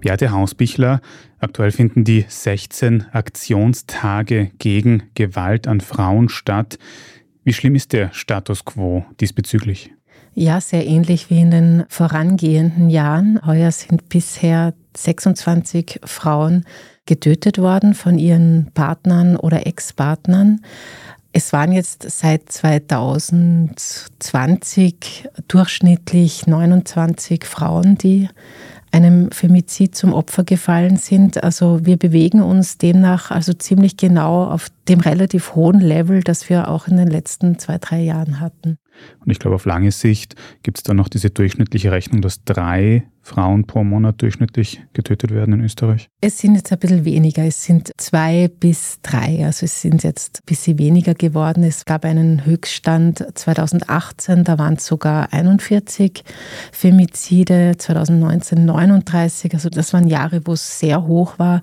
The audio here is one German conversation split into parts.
Beate Hausbichler, aktuell finden die 16 Aktionstage gegen Gewalt an Frauen statt. Wie schlimm ist der Status quo diesbezüglich? Ja, sehr ähnlich wie in den vorangehenden Jahren. Heuer sind bisher 26 Frauen getötet worden von ihren Partnern oder Ex-Partnern. Es waren jetzt seit 2020 durchschnittlich 29 Frauen, die einem Femizid zum Opfer gefallen sind. Also wir bewegen uns demnach also ziemlich genau auf dem relativ hohen Level, das wir auch in den letzten zwei, drei Jahren hatten. Und ich glaube, auf lange Sicht gibt es dann noch diese durchschnittliche Rechnung, dass drei Frauen pro Monat durchschnittlich getötet werden in Österreich? Es sind jetzt ein bisschen weniger. Es sind zwei bis drei. Also es sind jetzt ein bisschen weniger geworden. Es gab einen Höchststand 2018, da waren es sogar 41 Femizide, 2019 39. Also das waren Jahre, wo es sehr hoch war.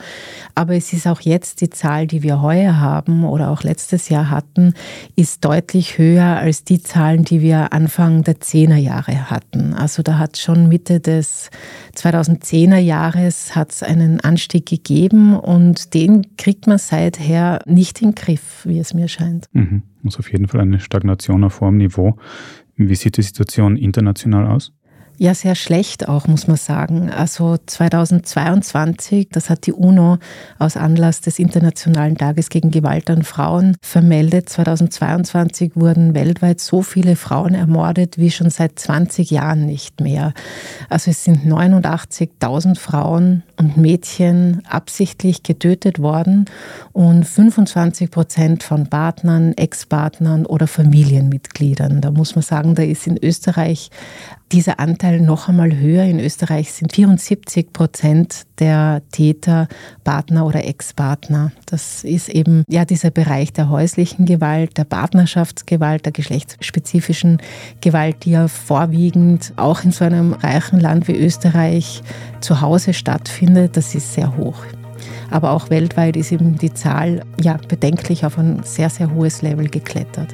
Aber es ist auch jetzt die Zahl, die wir heuer haben oder auch letztes Jahr hatten, ist deutlich höher als die Zahlen, die wir Anfang der Zehnerjahre hatten. Also da hat schon Mitte des 2010er Jahres hat es einen Anstieg gegeben und den kriegt man seither nicht in den Griff, wie es mir scheint. Mhm. Muss auf jeden Fall eine Stagnation auf hohem Niveau. Wie sieht die Situation international aus? Ja, sehr schlecht auch, muss man sagen. Also 2022, das hat die UNO aus Anlass des Internationalen Tages gegen Gewalt an Frauen vermeldet. 2022 wurden weltweit so viele Frauen ermordet wie schon seit 20 Jahren nicht mehr. Also es sind 89.000 Frauen und Mädchen absichtlich getötet worden und 25 Prozent von Partnern, Ex-Partnern oder Familienmitgliedern. Da muss man sagen, da ist in Österreich dieser Anteil noch einmal höher. In Österreich sind 74 Prozent der Täter Partner oder Ex-Partner. Das ist eben ja dieser Bereich der häuslichen Gewalt, der Partnerschaftsgewalt, der geschlechtsspezifischen Gewalt, die ja vorwiegend auch in so einem reichen Land wie Österreich zu Hause stattfindet. Das ist sehr hoch. Aber auch weltweit ist eben die Zahl ja bedenklich auf ein sehr, sehr hohes Level geklettert.